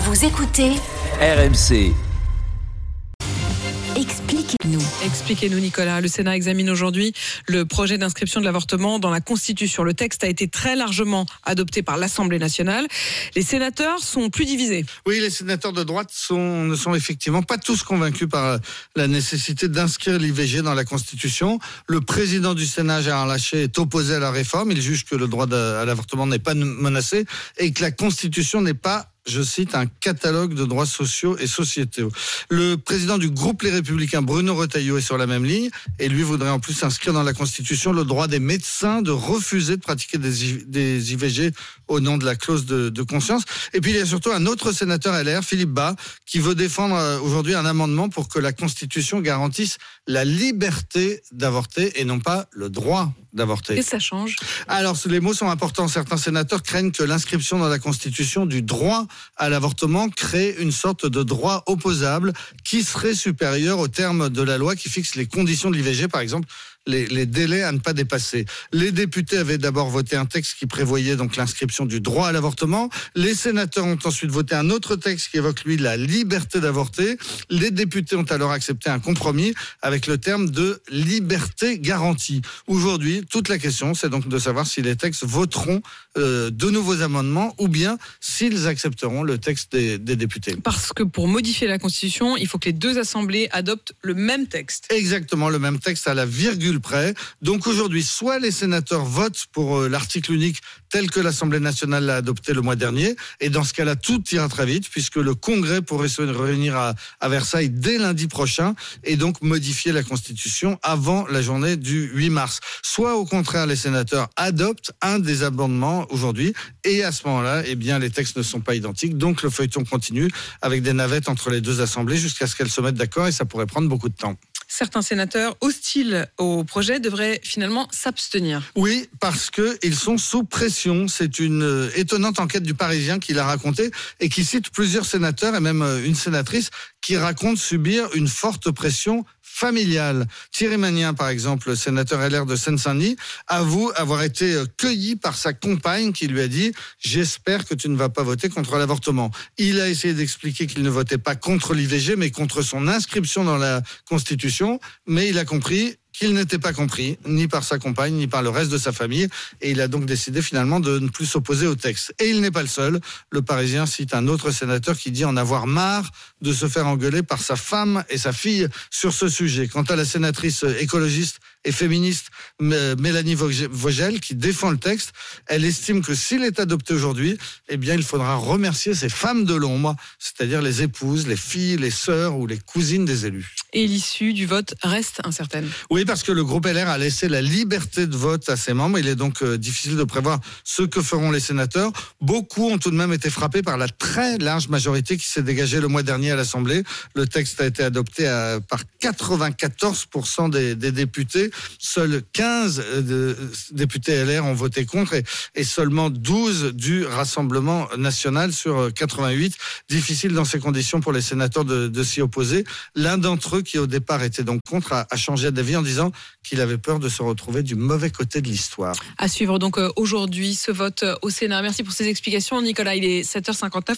Vous écoutez RMC. Expliquez-nous. Expliquez-nous, Nicolas. Le Sénat examine aujourd'hui le projet d'inscription de l'avortement dans la Constitution. Le texte a été très largement adopté par l'Assemblée nationale. Les sénateurs sont plus divisés. Oui, les sénateurs de droite sont, ne sont effectivement pas tous convaincus par la nécessité d'inscrire l'IVG dans la Constitution. Le président du Sénat, Gérard Lachet, est opposé à la réforme. Il juge que le droit à l'avortement n'est pas menacé et que la Constitution n'est pas je cite, un catalogue de droits sociaux et sociétaux. Le président du groupe Les Républicains, Bruno Retailleau, est sur la même ligne et lui voudrait en plus inscrire dans la Constitution le droit des médecins de refuser de pratiquer des, IVG au nom de la clause de, de, conscience. Et puis il y a surtout un autre sénateur LR, Philippe Bas, qui veut défendre euh, aujourd'hui un amendement pour que la Constitution garantisse la liberté d'avorter et non pas le droit d'avorter. Que ça change Alors, les mots sont importants. Certains sénateurs craignent que l'inscription dans la Constitution du droit à l'avortement crée une sorte de droit opposable qui serait supérieur au terme de la loi qui fixe les conditions de l'IVG, par exemple les, délais à ne pas dépasser. Les députés avaient d'abord voté un texte qui prévoyait donc l'inscription du droit à l'avortement. Les sénateurs ont ensuite voté un autre texte qui évoque lui la liberté d'avorter. Les députés ont alors accepté un compromis avec le terme de liberté garantie. Aujourd'hui, toute la question, c'est donc de savoir si les textes voteront euh, de nouveaux amendements ou bien s'ils accepteront le texte des, des députés. Parce que pour modifier la Constitution, il faut que les deux assemblées adoptent le même texte. Exactement, le même texte à la virgule Donc aujourd'hui, soit les sénateurs votent pour euh, l'article unique tel que l'Assemblée nationale l'a adopté le mois dernier, et dans ce cas-là, tout ira très vite, puisque le Congrès pourrait se réunir à, à Versailles dès lundi prochain, et donc modifier la Constitution avant la journée du 8 mars. Soit au contraire, les sénateurs adoptent un des amendements aujourd'hui, et à ce moment-là, eh bien, les textes ne sont pas identiques, donc le feuilleton continue avec des navettes entre les deux assemblées jusqu'à ce qu'elles se mettent d'accord, et ça pourrait prendre beaucoup de temps certains sénateurs hostiles au projet devraient finalement s'abstenir. Oui, parce qu'ils sont sous pression. C'est une euh, étonnante enquête du Parisien qui l'a raconté et qui cite plusieurs sénateurs et même euh, une sénatrice qui raconte subir une forte pression familiale. Thierry Magnien, par exemple, sénateur LR de Seine-Saint-Denis, avoue avoir été euh, cueilli par sa compagne qui lui a dit J'espère que tu ne vas pas voter contre l'avortement. Il a essayé d'expliquer qu'il ne votait pas contre l'IVG, mais contre son inscription dans la Constitution. Mais il a compris qu'il n'était pas compris, ni par sa compagne, ni par le reste de sa famille, et il a donc décidé finalement de ne plus s'opposer au texte. Et il n'est pas le seul. Le Parisien cite un autre sénateur qui dit en avoir marre de se faire engueuler par sa femme et sa fille sur ce sujet. Quant à la sénatrice écologiste et féministe Mélanie Vogel, qui défend le texte, elle estime que s'il est adopté aujourd'hui, eh bien, il faudra remercier ces femmes de l'ombre, c'est-à-dire les épouses, les filles, les sœurs ou les cousines des élus. Et l'issue du vote reste incertaine. Oui, parce que le groupe LR a laissé la liberté de vote à ses membres. Il est donc euh, difficile de prévoir ce que feront les sénateurs. Beaucoup ont tout de même été frappés par la très large majorité qui s'est dégagée le mois dernier à l'Assemblée. Le texte a été adopté par 94% des, des, députés. Seuls 15 euh, députés LR ont voté contre et, seulement 12 du Rassemblement national sur 88. Euh, difficile dans ces conditions pour les sénateurs de, s'y opposer. L'un d'entre eux, qui au départ était donc contre, a, a changé d'avis en disant qu'il avait peur de se retrouver du mauvais côté de l'histoire. À suivre donc euh, aujourd'hui ce vote au Sénat. Merci pour ces explications, Nicolas. Il est 7h59.